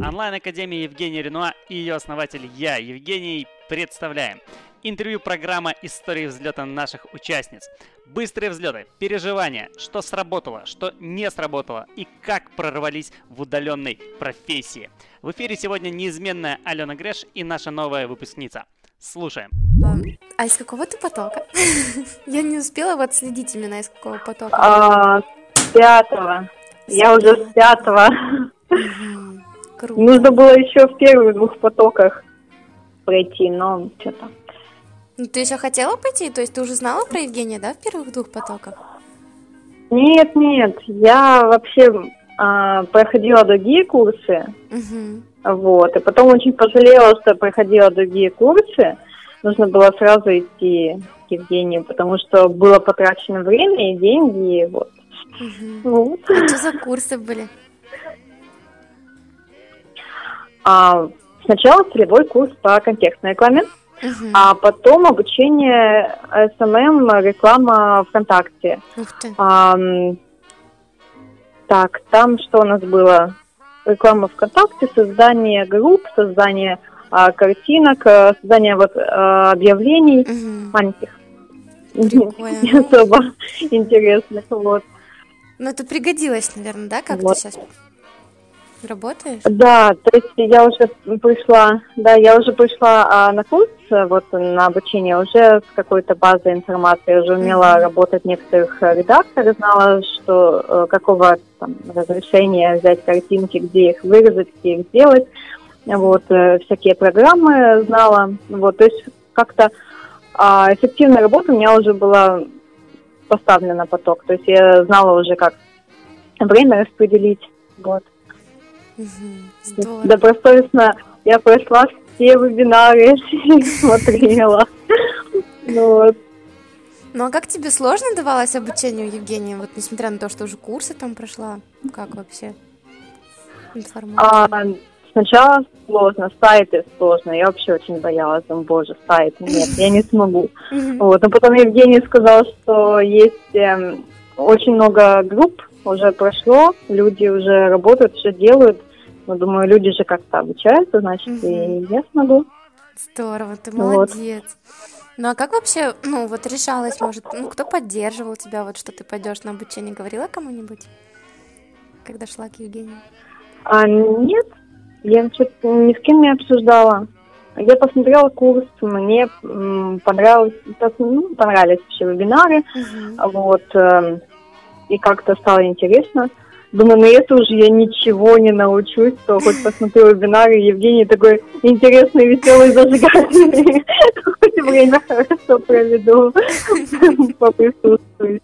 Онлайн-академия Евгения Ренуа и ее основатель я, Евгений, представляем. Интервью программа «Истории взлета наших участниц». Быстрые взлеты, переживания, что сработало, что не сработало и как прорвались в удаленной профессии. В эфире сегодня неизменная Алена Греш и наша новая выпускница. Слушаем. А, а из какого ты потока? Я не успела вот следить именно из какого потока. А, с пятого. Я уже с пятого. Круто. Нужно было еще в первых двух потоках пройти, но что-то. Ну, ты еще хотела пойти? То есть ты уже знала про Евгения, да, в первых двух потоках? Нет, нет, я вообще а, проходила другие курсы, Угу. вот, и потом очень пожалела, что проходила другие курсы. Нужно было сразу идти к Евгению, потому что было потрачено время и деньги, и вот. Вот. А что за курсы были? А, сначала целевой курс по контекстной рекламе, Мгм. а потом обучение SMM, реклама ВКонтакте. Ух ты. Ам, так, там что у нас было? Реклама ВКонтакте, создание групп, создание а, картинок, а, создание вот а, объявлений Мгм. маленьких. Прикольно. Не особо интересных, вот. Ну, это пригодилось, наверное, да, как Вот. ты сейчас работаешь? Да, то есть я уже пришла, да, я уже пришла а, на курс, вот на обучение уже с какой-то базой информации, я уже умела Мгм. работать в некоторых редакторах, знала, что э, какого там разрешения взять картинки, где их вырезать, где их сделать, вот э, всякие программы знала, вот, то есть как-то а, эффективная работа у меня уже была поставлена на поток, то есть я знала уже как время распределить, вот. Здорово. Добросовестно я прошла все вебинары, их смотрела. Ну вот. Ну, а как тебе сложно давалось обучение у Евгения? Вот несмотря на то, что уже курсы там прошла, как вообще? А, сначала сложно, сайты сложно. Я вообще очень боялась, думаю, боже, сайт, нет, я не смогу. Вот. Но потом Евгений сказал, что есть эм, очень много групп, уже прошло, люди уже работают, все делают. Ну, думаю, люди же как-то обучаются, значит, и я смогу. Здорово, ты Вот. молодец. Ну а как вообще, ну вот решалась, может, ну кто поддерживал тебя, вот что ты пойдешь на обучение, говорила кому-нибудь, когда шла к Евгению? А, нет, я что-то ни с кем не обсуждала. Я посмотрела курс, мне понравилось, ну, понравились все вебинары, Мгм. вот, эм, и как-то стало интересно. Думаю, на это уже я ничего не научусь, то хоть посмотрю вебинары, Евгений такой интересный, веселый, зажигательный, хоть время хорошо проведу, поприсутствую.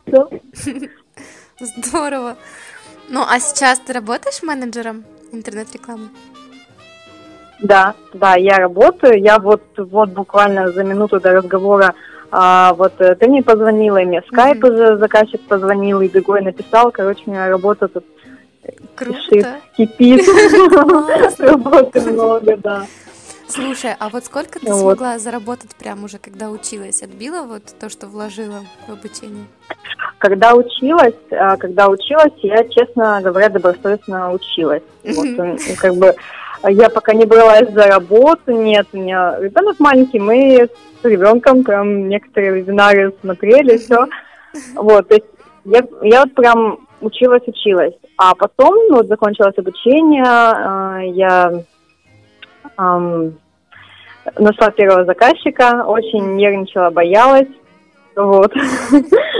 Здорово. Ну а сейчас ты работаешь менеджером интернет-рекламы? Да, да, я работаю. Я вот, вот буквально за минуту до разговора а, вот э, ты мне позвонила, и мне скайп Мгм. уже заказчик позвонил, и другой написал. Короче, у меня работа тут кишит, Круто. кипит. Работы много, да. Слушай, а вот сколько ты Ну смогла заработать прям уже, когда училась? Отбила вот то, что вложила в обучение? Когда училась, а, когда училась, я, честно говоря, добросовестно училась. Вот, как бы а, я пока не бралась за работу, нет, у меня ребенок маленький, мы с ребенком прям некоторые вебинары смотрели, все. Вот, то есть я, я вот прям училась, училась. А потом, ну, вот закончилось обучение, а, я ам, нашла первого заказчика, очень нервничала, боялась. Вот.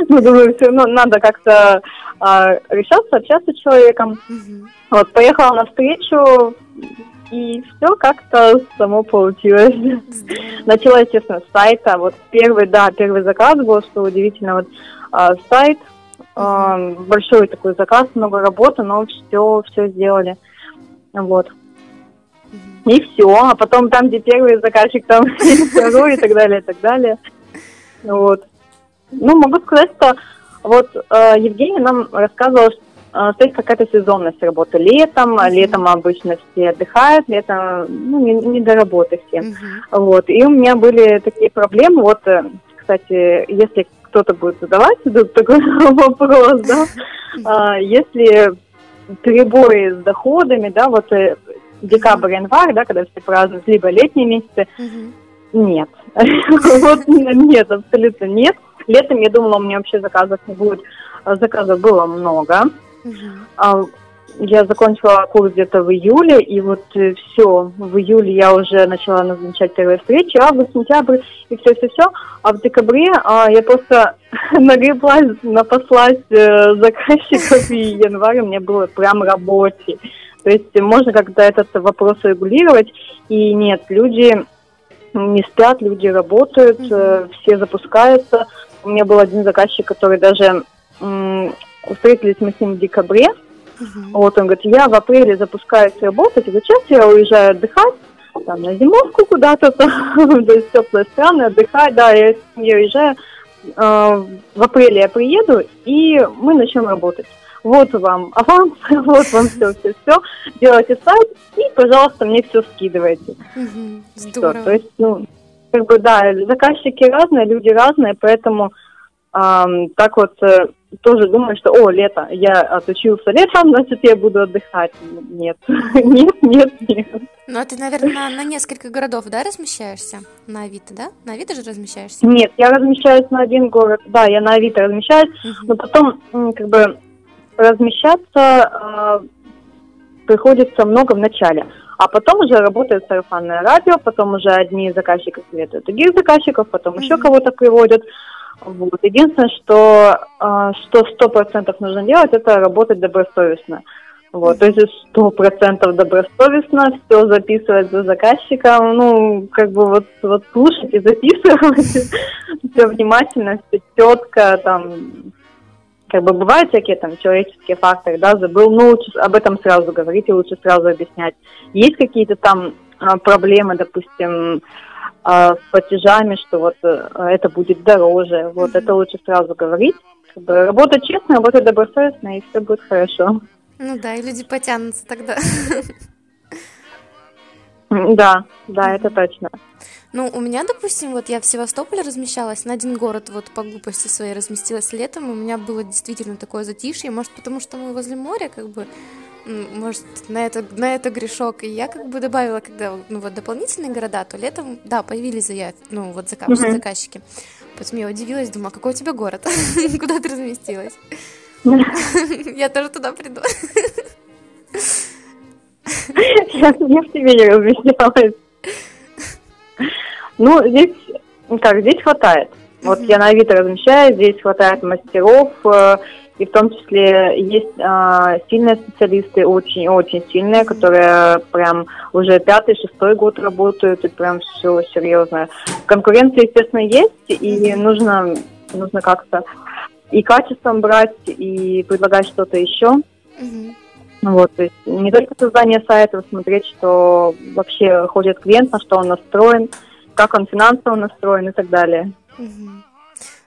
Ну, думаю, все равно надо как-то а, решаться, общаться с человеком. Вот, поехала на встречу, и все как-то само получилось. Начала, естественно, с сайта. Вот первый, да, первый заказ был, что удивительно, вот а, сайт, а, большой такой заказ, много работы, но все, все сделали. Вот. И все. А потом там, где первый заказчик, там второй, и так далее, и так далее. Вот. Ну, могу сказать, что вот э, Евгений нам рассказывал, что э, то есть какая-то сезонность работы летом, Мгм. летом обычно все отдыхают, летом ну, не, не до работы все. Мгм. Вот. И у меня были такие проблемы. Вот, э, кстати, если кто-то будет задавать тут такой вопрос, да, а, если перебои с доходами, да, вот э, декабрь-январь, да, когда все празднуют, либо летние месяцы, нет. Вот нет, абсолютно нет. Летом я думала, у меня вообще заказов не будет. А Заказов было много. Я закончила курс где-то в июле, и вот все, в июле я уже начала назначать первые встречи, август, сентябрь, и все-все-все. А в декабре а, я просто нагреблась, напаслась э, заказчиков, и январь у меня было прям рабочий. То есть можно как-то этот вопрос регулировать, и нет, люди не спят, люди работают, э, все запускаются. У меня был один заказчик, который даже м, встретились мы с ним в декабре, Мгм. вот он говорит, я в апреле запускаюсь работать, и вот сейчас я уезжаю отдыхать, там, на зимовку куда-то, там, то есть теплые страны, отдыхать, да, я, я уезжаю, э, в апреле я приеду, и мы начнем работать. Вот вам аванс, вот вам все, все, все, делайте сайт, и, пожалуйста, мне все скидывайте. Всё. Здорово. То есть, ну, как бы, да, заказчики разные, люди разные, поэтому ам, так вот э, тоже думаю, что, о, лето, я отучился летом, значит, я буду отдыхать. Нет, нет, нет, нет. Ну, а ты, наверное, на, на несколько городов, да, размещаешься? На Авито, да? На Авито же размещаешься? Нет, я размещаюсь на один город, да, я на Авито размещаюсь, Мгм. но потом, как бы, размещаться э, приходится много в начале. А потом уже работает сарафанное радио, потом уже одни заказчики советуют других заказчиков, потом еще Мгм. кого-то приводят. Вот. Единственное, что э, что сто процентов нужно делать, это работать добросовестно. Вот, то есть сто процентов добросовестно, все записывать за заказчиком, ну, как бы вот, вот слушать и записывать, все внимательно, все четко, там, как бы бывают всякие там человеческие факторы, да, забыл, ну, лучше об этом сразу говорить и лучше сразу объяснять. Есть какие-то там а, проблемы, допустим, а, с платежами, что вот э, это будет дороже, вот Мгм. это лучше сразу говорить. Как бы работать честно, работать добросовестно, и все будет хорошо. Ну да, и люди потянутся тогда. Да, да, это точно. Ну, у меня, допустим, вот я в Севастополе размещалась, на один город вот по глупости своей разместилась летом, и у меня было действительно такое затишье, может, потому что мы возле моря, как бы, может, на это, на это грешок, и я как бы добавила, когда, ну, вот дополнительные города, то летом, да, появились заяв... ну, вот заказ... Мгм. заказчики. Поэтому я удивилась, думаю, а какой у тебя город? Куда ты разместилась? Я тоже туда приду. Я, в тебе не размещалась. Ну, здесь, как, здесь хватает. Вот я на Авито размещаюсь, здесь хватает мастеров, э, и в том числе есть а, сильные специалисты, очень-очень сильные, которые прям уже пятый, шестой год работают, и прям все серьезно. Конкуренция, естественно, есть, и нужно, нужно как-то и качеством брать, и предлагать что-то еще. Вот, то есть не только создание сайта, смотреть, что вообще ходит клиент, на что он настроен, как он финансово настроен и так далее. Мгм.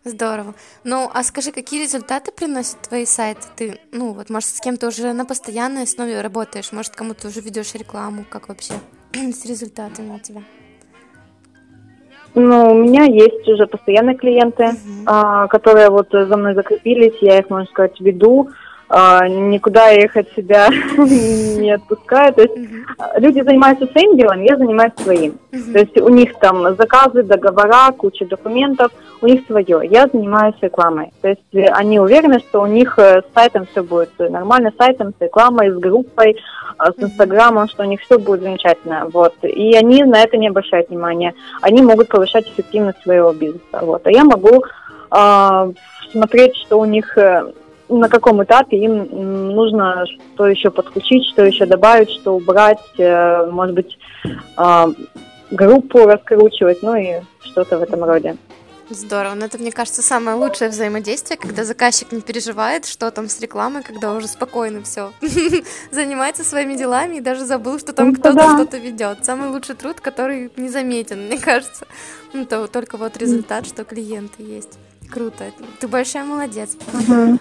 Здорово. Ну, а скажи, какие результаты приносят твои сайты? Ты, ну, вот, может, с кем-то уже на постоянной основе работаешь, может, кому-то уже ведешь рекламу, как вообще с результатами у тебя? Ну, у меня есть уже постоянные клиенты, Мгм. а, которые вот за мной закрепились, я их, можно сказать, веду, а, никуда их от себя не отпускаю. То есть а, люди занимаются своим делом, я занимаюсь своим. То есть у них там заказы, договора, куча документов, у них свое. Я занимаюсь рекламой. То есть э, они уверены, что у них э, с сайтом все будет нормально, с сайтом, с рекламой, с группой, а, с инстаграмом, что у них все будет замечательно. Вот. И они на это не обращают внимания. Они могут повышать эффективность своего бизнеса. Вот. А я могу а, смотреть, что у них э, на каком этапе им нужно что еще подключить, что еще добавить, что убрать, э, может быть, а, группу раскручивать, ну и что-то в этом роде. Здорово. Но это, мне кажется, самое лучшее взаимодействие, когда заказчик не переживает, что там с рекламой, когда уже спокойно все занимается своими делами и даже забыл, что там Ну, кто-то да. что-то ведет. Самый лучший труд, который не заметен, мне кажется. Ну, то только вот результат, что клиенты есть. Круто. Ты большая молодец.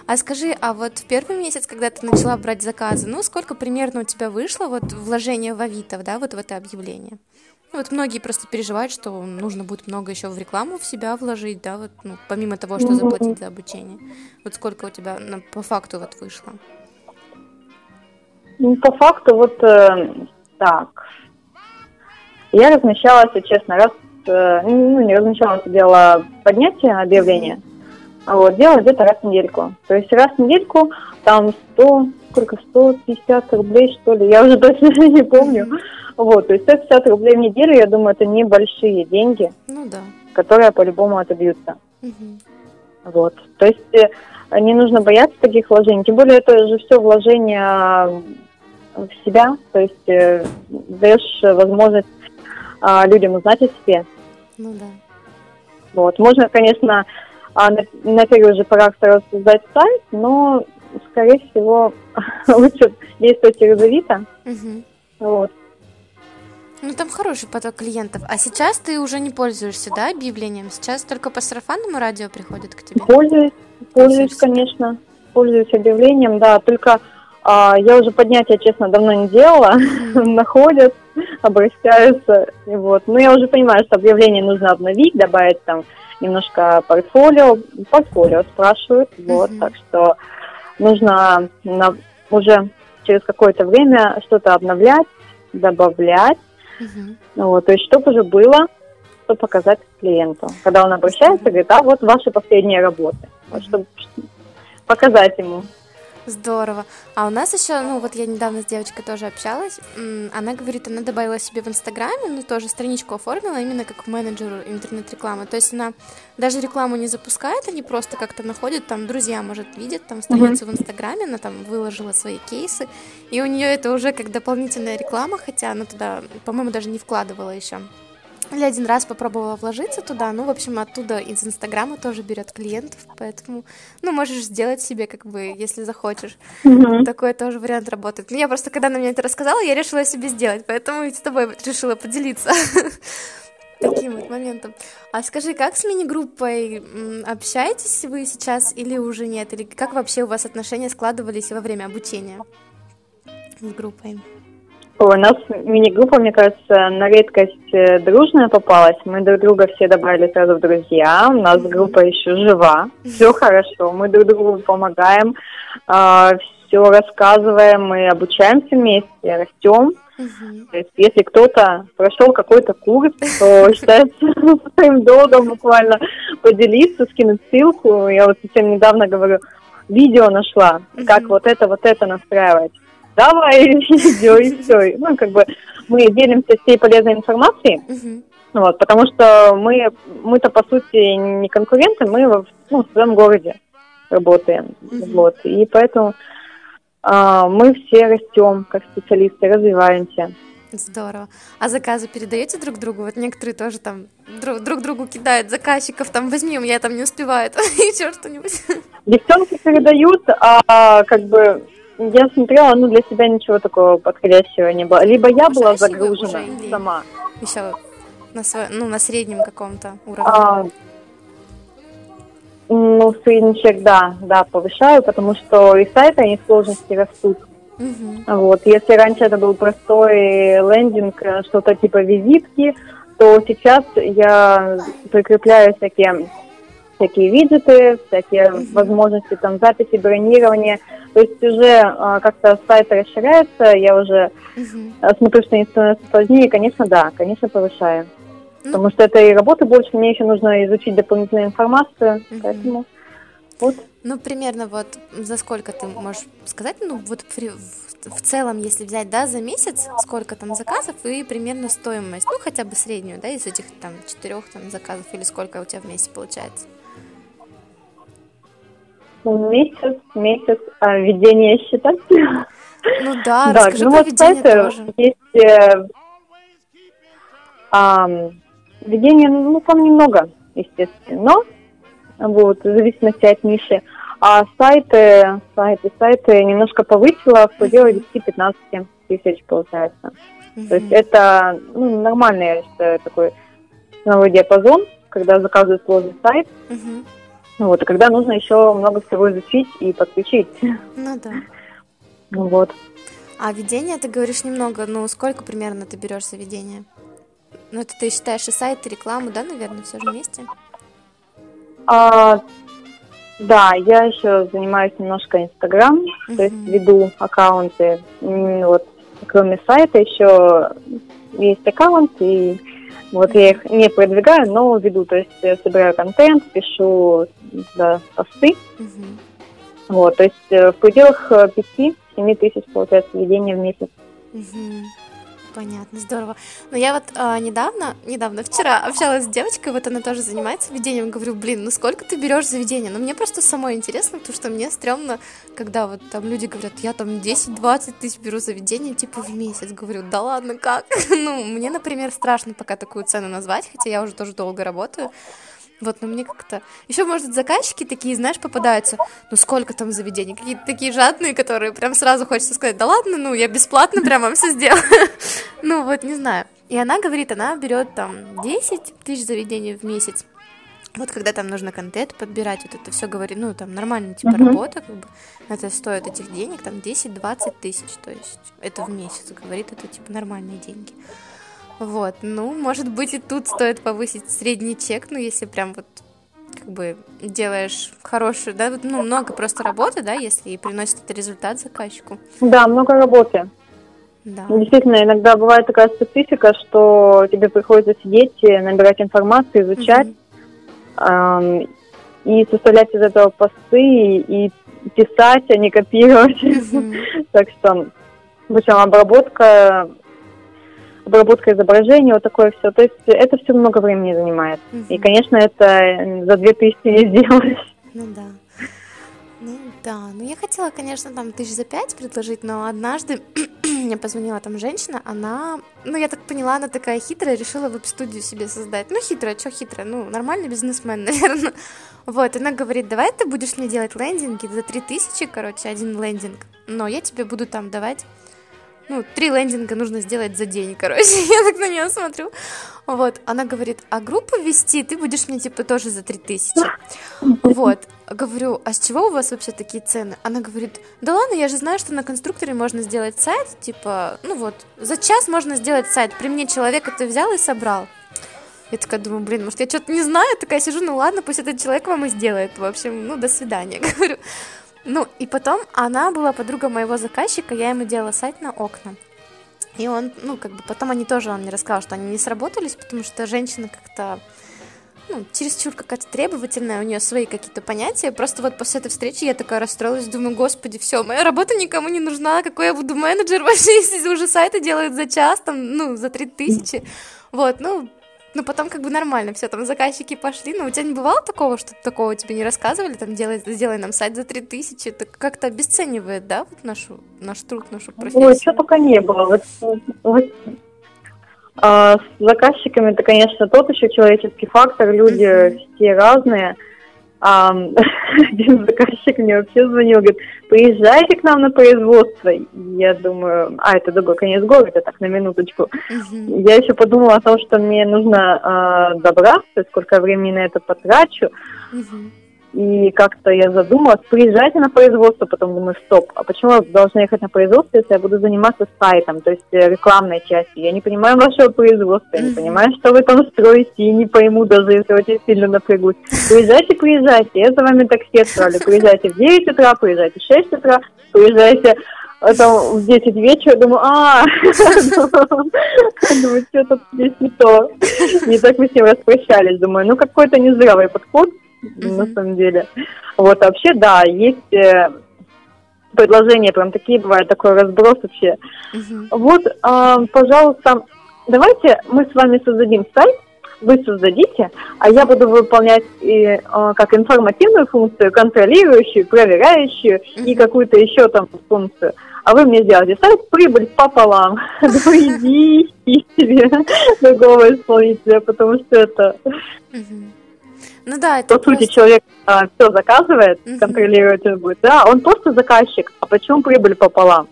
А скажи, а вот в первый месяц, когда ты начала брать заказы, ну, сколько примерно у тебя вышло вот вложение в Авито, да, вот в это объявление? Ну, вот многие просто переживают, что нужно будет много еще в рекламу в себя вложить, да, вот, ну, помимо того, что заплатить за обучение. Вот сколько у тебя на- по факту вот вышло? Ну, по факту, вот э, Так. Я размещала, если честно, раз, ну, не размещала, делала поднятие объявления. Вот, делала где-то раз в недельку. То есть раз в недельку там 100, сколько, 150 рублей, что ли, я уже точно не помню. Вот, то есть 150 рублей в неделю, я думаю, это небольшие деньги, Ну да. которые по-любому отобьются. Мгм. Вот. То есть э, не нужно бояться таких вложений. Тем более это же все вложение в себя. То есть э, даешь возможность а, людям узнать о себе. Ну да. Вот. Можно, конечно, а, на, на первых же порах сразу создать сайт, но, скорее всего, лучше действовать резовито. Мгм. Вот. Ну, там хороший поток клиентов. А сейчас ты уже не пользуешься, да, объявлением? Сейчас только по сарафанному радио приходят к тебе? Пользуюсь, пользуюсь, конечно. Пользуюсь объявлением, да. Только а, я уже поднятия, честно, давно не делала. Находят, обращаются. Вот. Но я уже понимаю, что объявление нужно обновить, добавить там немножко портфолио. Портфолио спрашивают. Вот. Так что нужно на- уже через какое-то время что-то обновлять, добавлять. Ну Вот, то есть, чтобы уже было, что показать клиенту. Когда он обращается, говорит, а вот ваши последние работы. Вот, чтобы показать ему. Здорово. А у нас еще, ну вот я недавно с девочкой тоже общалась, она говорит, она добавила себе в Инстаграме, ну тоже страничку оформила именно как менеджер интернет-рекламы. То есть она даже рекламу не запускает, они просто как-то находят, там друзья, может, видят, там страницу в Инстаграме, она там выложила свои кейсы, и у нее это уже как дополнительная реклама, хотя она туда, по-моему, даже не вкладывала еще. Или один раз попробовала вложиться туда, ну, в общем, оттуда из Инстаграма тоже берет клиентов, поэтому, ну, можешь сделать себе, как бы, если захочешь. Такой тоже вариант работает. Ну, я просто, когда она мне это рассказала, я решила себе сделать, поэтому и с тобой решила поделиться таким вот моментом. А скажи, как с мини-группой общаетесь вы сейчас или уже нет? Или как вообще у вас отношения складывались во время обучения с группой? Ой, у нас мини-группа, мне кажется, на редкость э, дружная попалась. Мы друг друга все добавили сразу в друзья. У нас группа еще жива. Все хорошо. Мы друг другу помогаем, все рассказываем, мы обучаемся вместе, растем. Мгм. То есть, если кто-то прошел какой-то курс, то считается своим долгом буквально поделиться, скинуть ссылку. Я вот совсем недавно говорю, видео нашла, как вот это, вот это настраивать. Давай видео и все. Ну, как бы мы делимся всей полезной информацией, Мгм. вот, потому что мы, мы-то, по сути, не конкуренты, мы в, ну, в своем городе работаем, Мгм. вот, и поэтому а, мы все растем как специалисты, развиваемся. Здорово. А заказы передаете друг другу? Вот некоторые тоже там друг, друг другу кидают заказчиков, там возьми, у меня там не успевает, еще что-нибудь. Девчонки передают, а как бы я смотрела, ну для себя ничего такого подходящего не было. Либо я была загружена сама. Еще на, сво- ну, на среднем каком-то уровне. А, ну, средничек, да, да, повышаю, потому что и сайты, они сложности растут. Мгм. Вот, если раньше это был простой лендинг, э, что-то типа визитки, то сейчас я прикрепляю всякие всякие виджеты, всякие возможности там записи, бронирования. То есть уже а, как-то сайт расширяется, я уже а, смотрю, что они становятся сложнее, конечно, да, конечно, повышаю. Ну. Потому что это и работы больше, мне еще нужно изучить дополнительную информацию, поэтому вот. Ну, примерно вот за сколько ты можешь сказать, ну, вот при- в, в целом, если взять, да, за месяц, сколько там заказов и примерно стоимость, ну, хотя бы среднюю, да, из этих там четырех там заказов или сколько у тебя в месяц получается? Месяц, месяц а, ведение счета. Ну да, Да, расскажи ну про вот ведение тоже. есть э, ам, ведение, ну там немного, естественно, но вот в зависимости от ниши. А сайты, сайты, сайты немножко повысила в пределах 10-15 тысяч получается. То есть это ну, нормальный, я считаю, такой ценовой диапазон, когда заказывают сложный сайт, Мгм. Вот, и когда нужно еще много всего изучить и подключить. Ну да. Ну Вот. А ведение, ты говоришь немного, ну, сколько примерно ты берешь за ведение? Ну, это ты считаешь и сайт, и рекламу, да, наверное, все же вместе? А, да, я еще занимаюсь немножко Инстаграм, то есть веду аккаунты. Вот кроме сайта еще есть аккаунт, и вот я их не продвигаю, но веду, то есть я собираю контент, пишу да, посты. Угу. Вот, то есть э, в пределах 5-7 тысяч, получается, ведения в месяц. Угу. Понятно, здорово. Но я вот а, недавно, недавно, вчера общалась с девочкой, вот она тоже занимается ведением, говорю, блин, ну сколько ты берешь за ведение? Ну мне просто самой интересно, потому что мне стрёмно, когда вот там люди говорят, я там 10-20 тысяч беру за ведение, типа в месяц. Говорю, да ладно, как? ну, мне, например, страшно пока такую цену назвать, хотя я уже тоже долго работаю. Вот, но мне как-то... Еще, может, заказчики такие, знаешь, попадаются, ну сколько там заведений, какие-то такие жадные, которые прям сразу хочется сказать, да ладно, ну я бесплатно прям вам все сделаю. ну вот, не знаю. И она говорит, она берет там 10 тысяч заведений в месяц. Вот когда там нужно контент подбирать, вот это все говорит, ну там нормально типа uh-huh. работа, как бы, это стоит этих денег, там 10-20 тысяч, то есть это в месяц, говорит, это типа нормальные деньги. Вот, ну, может быть, и тут стоит повысить средний чек, ну, если прям вот как бы делаешь хорошую, да, ну, много просто работы, да, если и приносит это результат заказчику. Да, много работы. Да. Действительно, иногда бывает такая специфика, что тебе приходится сидеть, набирать информацию, изучать, mm-hmm. эм, и составлять из этого посты, и, писать, а не копировать. Mm-hmm. так что, в общем, обработка обработка изображения, вот такое все. То есть это все много времени занимает. Угу. И, конечно, это за 2000 не сделаешь. Ну да. Ну да, ну я хотела, конечно, там тысяч за пять предложить, но однажды мне позвонила там женщина, она, ну я так поняла, она такая хитрая, решила веб-студию себе создать. Ну хитрая, что хитрая, ну нормальный бизнесмен, наверное. Вот, она говорит, давай ты будешь мне делать лендинги за три тысячи, короче, один лендинг, но я тебе буду там давать ну, три лендинга нужно сделать за день, короче. Я так на нее смотрю. Вот, она говорит, а группу вести ты будешь мне, типа, тоже за три тысячи. Вот, говорю, а с чего у вас вообще такие цены? Она говорит, да ладно, я же знаю, что на конструкторе можно сделать сайт, типа, ну вот, за час можно сделать сайт. При мне человек это взял и собрал. Я такая думаю, блин, может, я что-то не знаю, такая сижу, ну ладно, пусть этот человек вам и сделает. В общем, ну, до свидания, говорю. Ну, и потом она была подруга моего заказчика, я ему делала сайт на окна. И он, ну, как бы потом они тоже, он мне рассказал, что они не сработались, потому что женщина как-то, ну, чересчур какая-то требовательная, у нее свои какие-то понятия. Просто вот после этой встречи я такая расстроилась, думаю, господи, все, моя работа никому не нужна, какой я буду менеджер вообще, если уже сайты делают за час, там, ну, за три тысячи. Вот, ну, ну, потом как бы нормально, все, там заказчики пошли. Но у тебя не бывало такого, что такого тебе не рассказывали, там, делай, сделай нам сайт за 3000, это как-то обесценивает, да, вот нашу, наш труд, нашу профессию? Ой, что пока не было. Вот, вот, а, с заказчиками это, конечно, тот еще человеческий фактор, люди mm-hmm. все разные. А, один заказчик мне вообще звонил, говорит, приезжайте к нам на производство. Я думаю, а, это другой конец города, так, на минуточку. Я еще подумала о том, что мне нужно э, добраться, сколько времени на это потрачу. И как-то я задумалась, приезжайте на производство, потом думаю, стоп, а почему я должна ехать на производство, если я буду заниматься сайтом, то есть э, рекламной частью? Я не понимаю вашего производства, я не понимаю, что вы там строите, и не пойму даже, если очень сильно напрягусь. Приезжайте, приезжайте, я за вами такси отправлю, приезжайте в 9 утра, приезжайте в 6 утра, приезжайте а там в 10 вечера, думаю, а, думаю, что тут здесь не то. Не так мы с ним распрощались, думаю, ну какой-то нездравый подход, mm-hmm. на самом деле. Вот, вообще, да, есть э, предложения, прям такие бывают, такой разброс вообще. Mm-hmm. Вот, э, пожалуйста, давайте мы с вами создадим сайт, вы создадите, а я буду выполнять и, э, как информативную функцию, контролирующую, проверяющую mm-hmm. и какую-то еще там функцию. А вы мне сделаете сайт прибыль пополам. Ну иди себе другого исполнителя, потому что это... Ну да, это По просто... сути, человек а, все заказывает, uh-huh. контролировать будет, да, он просто заказчик, а почему прибыль пополам?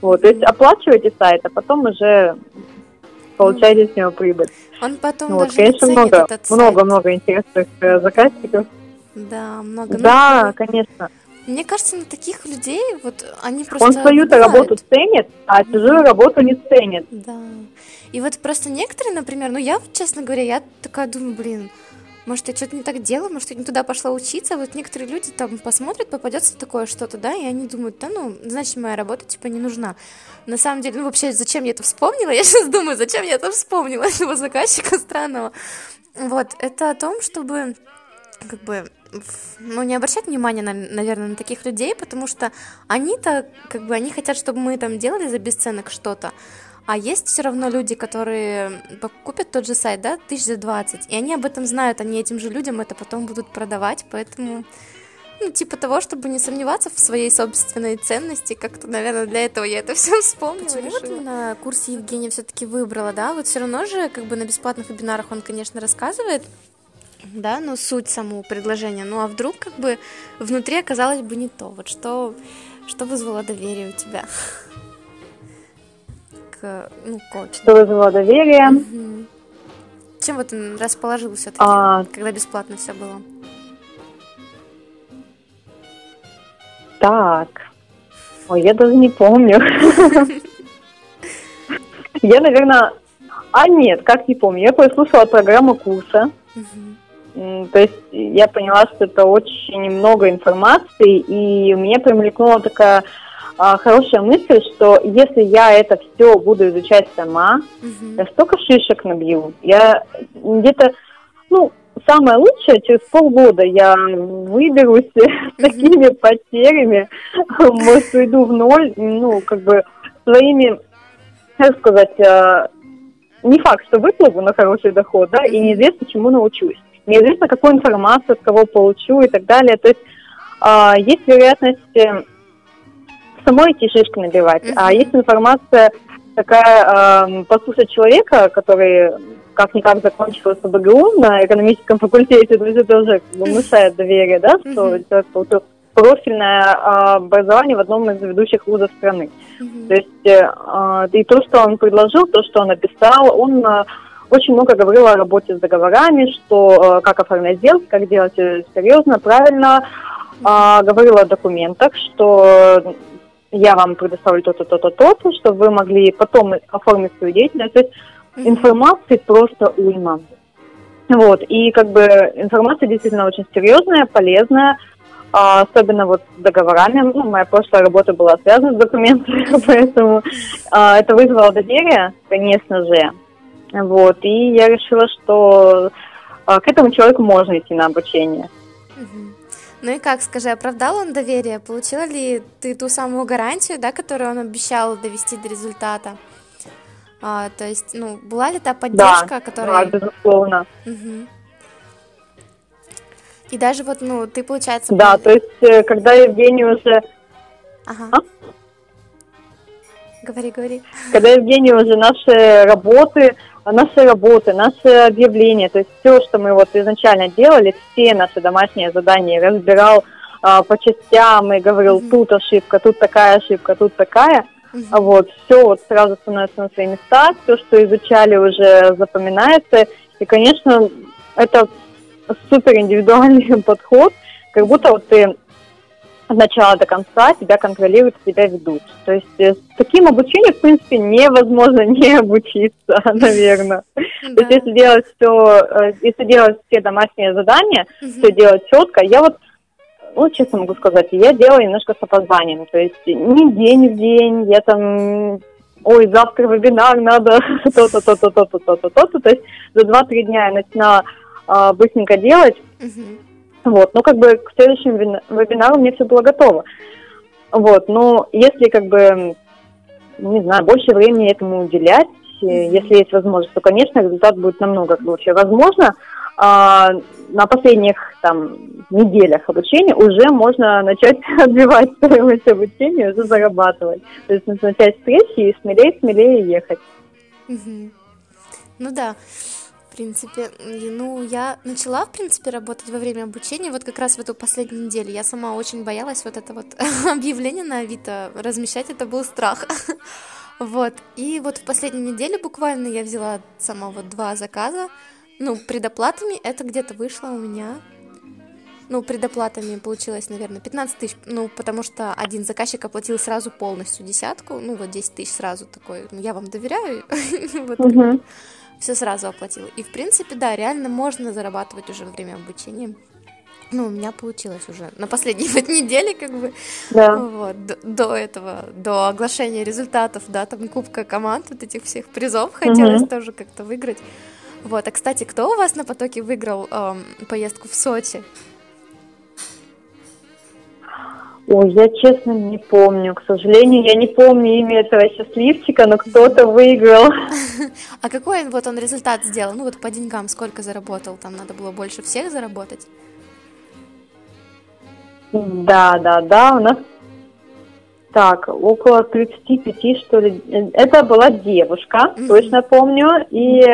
Вот, то есть оплачиваете сайт, а потом уже получаете uh-huh. с него прибыль. Он потом вот, даже конечно, не много, этот много, много интересных э, заказчиков. Да, много. Да, много. конечно. Мне кажется, на таких людей вот они просто. Он свою-то работу ценит, а чужую работу не ценит. Да. И вот просто некоторые, например, ну я, честно говоря, я такая думаю, блин, может, я что-то не так делала, может, я не туда пошла учиться. Вот некоторые люди там посмотрят, попадется такое что-то, да, и они думают, да, ну, значит, моя работа, типа, не нужна. На самом деле, ну, вообще, зачем я это вспомнила? Я сейчас думаю, зачем я это вспомнила, этого заказчика странного. Вот, это о том, чтобы как бы ну, не обращать внимания, на, наверное, на таких людей, потому что они-то, как бы, они хотят, чтобы мы там делали за бесценок что-то, а есть все равно люди, которые купят тот же сайт, да, тысяч за 20, и они об этом знают, они этим же людям это потом будут продавать, поэтому, ну, типа того, чтобы не сомневаться в своей собственной ценности, как-то, наверное, для этого я это все вспомнила. Почему вот именно курс Евгения все-таки выбрала, да, вот все равно же, как бы на бесплатных вебинарах он, конечно, рассказывает, да, ну, суть самого предложения, ну, а вдруг, как бы, внутри оказалось бы не то, вот что, что вызвало доверие у тебя? Ну, коуч. Что вызвало доверие. Угу. Чем вот он расположил все-таки, а... когда бесплатно все было? Так. Ой, я даже не помню. Я, наверное... А, нет, как не помню. Я прослушала программу курса. То есть я поняла, что это очень много информации, и меня примелькнула такая хорошая мысль, что если я это все буду изучать сама, угу. я столько шишек набью. Я где-то, ну, самое лучшее, через полгода я выберусь с такими потерями, может, уйду в ноль, ну, как бы своими, как сказать, а, не факт, что выплыву на хороший доход, да, и неизвестно, чему научусь. Неизвестно, какую информацию от кого получу и так далее. То есть а, есть вероятность самой идти шишки набивать. Uh-huh. А есть информация такая, э, послушать человека, который как-никак закончил СБГУ на экономическом факультете, то есть это уже внушает доверие, да, что uh-huh. человек получил профильное э, образование в одном из ведущих вузов страны. Uh-huh. То есть э, и то, что он предложил, то, что он написал, он э, очень много говорил о работе с договорами, что э, как оформлять сделки, как делать серьезно, правильно. Э, говорил о документах, что я вам предоставлю то-то, то-то, то-то, чтобы вы могли потом оформить свою деятельность. То есть информации просто уйма. Вот, и как бы информация действительно очень серьезная, полезная, а, особенно вот с договорами. Ну, моя прошлая работа была связана с документами, поэтому а, это вызвало доверие, конечно же. Вот, и я решила, что а, к этому человеку можно идти на обучение. Ну и как, скажи, оправдал он доверие? Получила ли ты ту самую гарантию, да, которую он обещал довести до результата? А, то есть, ну, была ли та поддержка, да, которая... Да, безусловно. Угу. И даже вот, ну, ты, получается... Да, то есть, э, когда Евгений уже... Ага. А? Говори, говори. Когда Евгений уже наши работы наши работы, наши объявления, то есть все, что мы вот изначально делали, все наши домашние задания разбирал а, по частям и говорил, mm-hmm. тут ошибка, тут такая ошибка, тут такая. Mm-hmm. Вот, все вот сразу становится на свои места, все, что изучали, уже запоминается. И, конечно, это супер индивидуальный подход, как будто вот ты от начала до конца тебя контролируют, тебя ведут. То есть э, с таким обучением, в принципе, невозможно не обучиться, наверное. То есть если делать все, э, если делать все домашние задания, все делать четко, я вот ну, честно могу сказать, я делаю немножко с опозданием. То есть не день в день, я там, ой, завтра вебинар, надо то-то, то-то, то-то, то-то, то-то. То есть за 2-3 дня я начинаю а, быстренько делать. Вот, ну, как бы к следующему вебинару мне все было готово. Вот, но если, как бы, не знаю, больше времени этому уделять, mm-hmm. если есть возможность, то, конечно, результат будет намного лучше. Возможно, а, на последних там неделях обучения уже можно начать отбивать стоимость обучения, уже зарабатывать. То есть назначать встречи и смелее, смелее ехать. Угу. Ну да принципе. Ну, я начала, в принципе, работать во время обучения вот как раз в эту последнюю неделю. Я сама очень боялась вот это вот объявление на Авито размещать, это был страх. Вот, и вот в последнюю неделю буквально я взяла сама вот два заказа, ну, предоплатами это где-то вышло у меня ну, предоплатами получилось, наверное, 15 тысяч, ну, потому что один заказчик оплатил сразу полностью десятку, ну, вот 10 тысяч сразу такой, ну, я вам доверяю, вот. Все сразу оплатила. И, в принципе, да, реально можно зарабатывать уже во время обучения. Ну, у меня получилось уже на последней вот неделе, как бы, Да. вот, до, до этого, до оглашения результатов, да, там, кубка команд, вот этих всех призов хотелось тоже как-то выиграть. Вот, а, кстати, кто у вас на потоке выиграл эм, поездку в Сочи? Ой, я честно не помню. К сожалению, я не помню имя этого счастливчика, но кто-то выиграл. А какой вот он результат сделал? Ну, вот по деньгам сколько заработал? Там надо было больше всех заработать? Да, да, да, у нас так, около 35, что ли. Это была девушка, Мгм. точно помню, и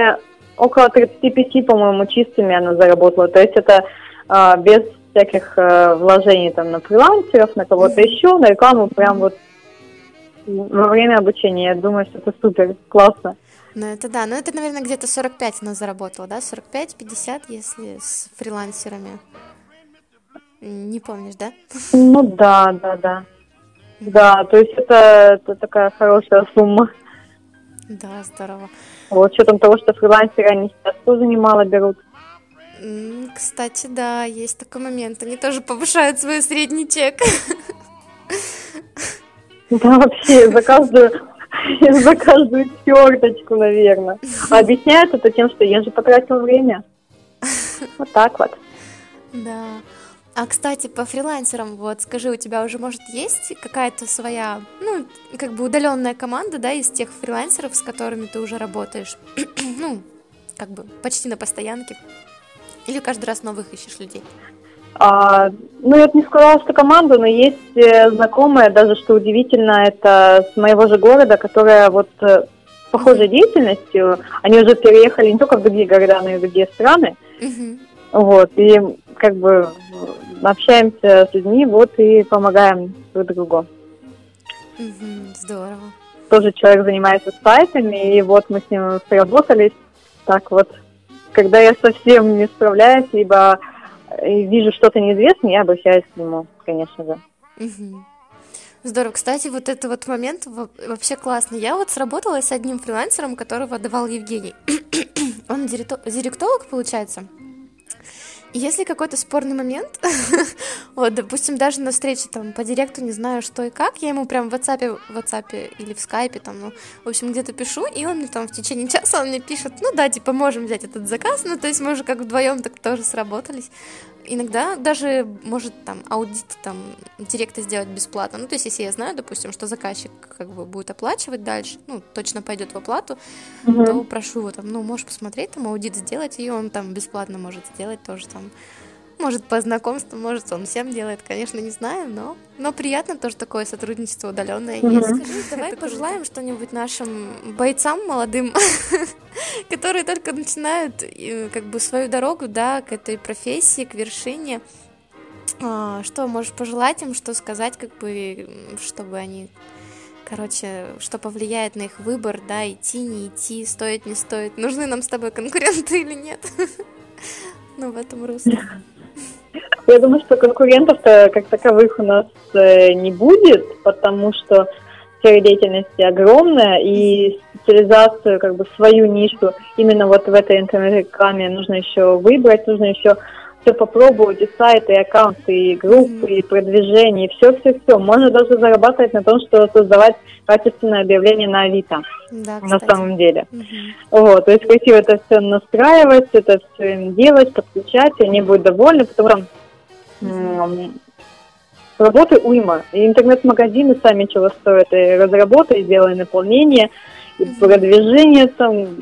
около 35, по-моему, чистыми она заработала. То есть это а, без всяких э, вложений там на фрилансеров, на кого-то еще, на рекламу, прям вот во время обучения. Я думаю, что это супер, классно. Ну, это да, ну это, наверное, где-то 45 она заработала, да? 45-50, если с фрилансерами. Не помнишь, да? Ну да, да, да. Да, то есть это, это такая хорошая сумма. Да, здорово. Вот, с учетом того, что фрилансеры, они сейчас тоже немало берут. Кстати, да, есть такой момент. Они тоже повышают свой средний чек. Да, вообще, за каждую, за каждую черточку, наверное. А объясняют это тем, что я же потратил время. Вот так вот. Да. А, кстати, по фрилансерам, вот скажи, у тебя уже, может, есть какая-то своя, ну, как бы удаленная команда, да, из тех фрилансеров, с которыми ты уже работаешь? ну, как бы почти на постоянке. Или каждый раз новых ищешь людей? А, ну, я бы не сказала, что команда, но есть э, знакомая, даже что удивительно, это с моего же города, которая вот э, похожей деятельностью, они уже переехали не только в другие города, но и в другие страны. Мгм. Вот, и как бы общаемся с людьми, вот, и помогаем друг другу. Мгм, Здорово. Тоже человек занимается сайтами, и вот мы с ним сработались. Так вот, когда я совсем не справляюсь, либо э, вижу что-то неизвестное, я обращаюсь к нему, конечно же. Здорово. Кстати, вот этот вот момент во- вообще классный. Я вот сработала с одним фрилансером, которого давал Евгений. Он директо- директолог, получается. Если какой-то спорный момент, вот, допустим, даже на встрече там по директу не знаю что и как, я ему прям в WhatsApp, в WhatsApp или в скайпе там, ну, в общем, где-то пишу, и он мне там в течение часа он мне пишет, ну да, типа, можем взять этот заказ, ну, то есть мы уже как вдвоем так тоже сработались. Иногда даже может там аудит там директа сделать бесплатно. Ну, то есть, если я знаю, допустим, что заказчик как бы будет оплачивать дальше, ну, точно пойдет в оплату, то прошу его там, ну, можешь посмотреть, там аудит сделать, и он там бесплатно может сделать тоже там. Может, по знакомству, может, он всем делает, конечно, не знаю, но, но приятно тоже такое сотрудничество удаленное Мгм. есть. Скажи, давай пожелаем что-нибудь нашим бойцам молодым, которые только начинают э, как бы свою дорогу, да, к этой профессии, к вершине. А, Что можешь пожелать им, что сказать, как бы, чтобы они, короче, что повлияет на их выбор, да, идти, не идти, стоит, не стоит, нужны нам с тобой конкуренты или нет? Ну, в этом русле. Я думаю, что конкурентов-то как таковых у нас э, не будет, потому что сфера деятельности огромная, и специализацию, как бы свою нишу именно вот в этой интернет-рекламе нужно еще выбрать, нужно еще все попробовать, и сайты, и аккаунты, и группы, и продвижение, и все-все-все. Можно даже зарабатывать на том, что создавать качественное объявление на Авито, Да, на самом деле. Мгм. Вот, то есть красиво это все настраивать, это все им делать, подключать, и они будут довольны, потому что м, работы уйма. И интернет-магазины сами чего стоят, и разработай, сделай наполнение, и Мгм. продвижение там,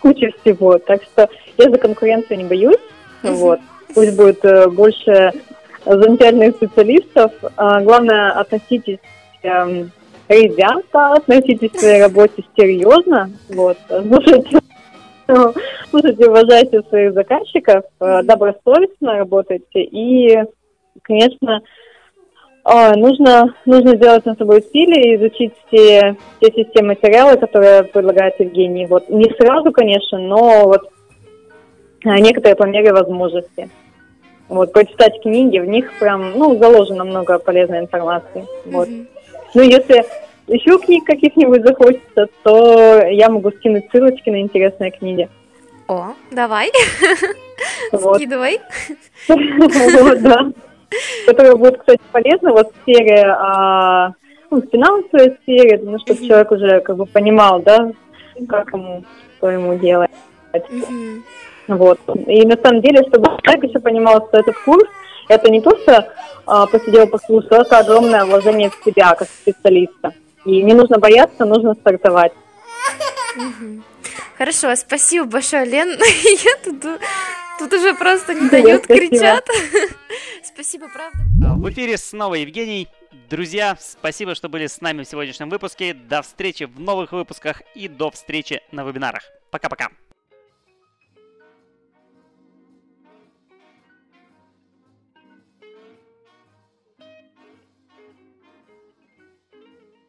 куча всего. Так что я за конкуренцию не боюсь, Мгм. вот. Пусть будет э, больше замечательных специалистов. А, главное, относитесь эм, ребята, относитесь к своей работе серьезно, вот, слушайте, слушайте, уважайте своих заказчиков, э, добросовестно работайте и, конечно, а, нужно, нужно сделать над собой усилия и изучить все, все системы материалы, которые предлагает Евгений. Вот не сразу, конечно, но вот а, некоторые по мере возможности. Вот, почитать книги, в них прям, ну, заложено много полезной информации. Вот. Мгм. Ну, если еще книг каких-нибудь захочется, то я могу скинуть ссылочки на интересные книги. О, давай. Вот. Скидывай. Вот, да. Которая будет, кстати, полезна вот в сфере, а, ну, в финансовой сфере, ну, чтобы человек уже как бы понимал, да, как ему, что ему делать. Вот. И на самом деле, чтобы человек еще понимал, что этот курс, это не просто а, посидел, послушал, это огромное вложение в себя как специалиста. И не нужно бояться, нужно стартовать. Хорошо, спасибо большое, Лен. Я тут, тут уже просто не дают, Спасибо. кричат. Спасибо, правда. А, В эфире снова Евгений. Друзья, спасибо, что были с нами в сегодняшнем выпуске. До встречи в новых выпусках и до встречи на вебинарах. Пока-пока.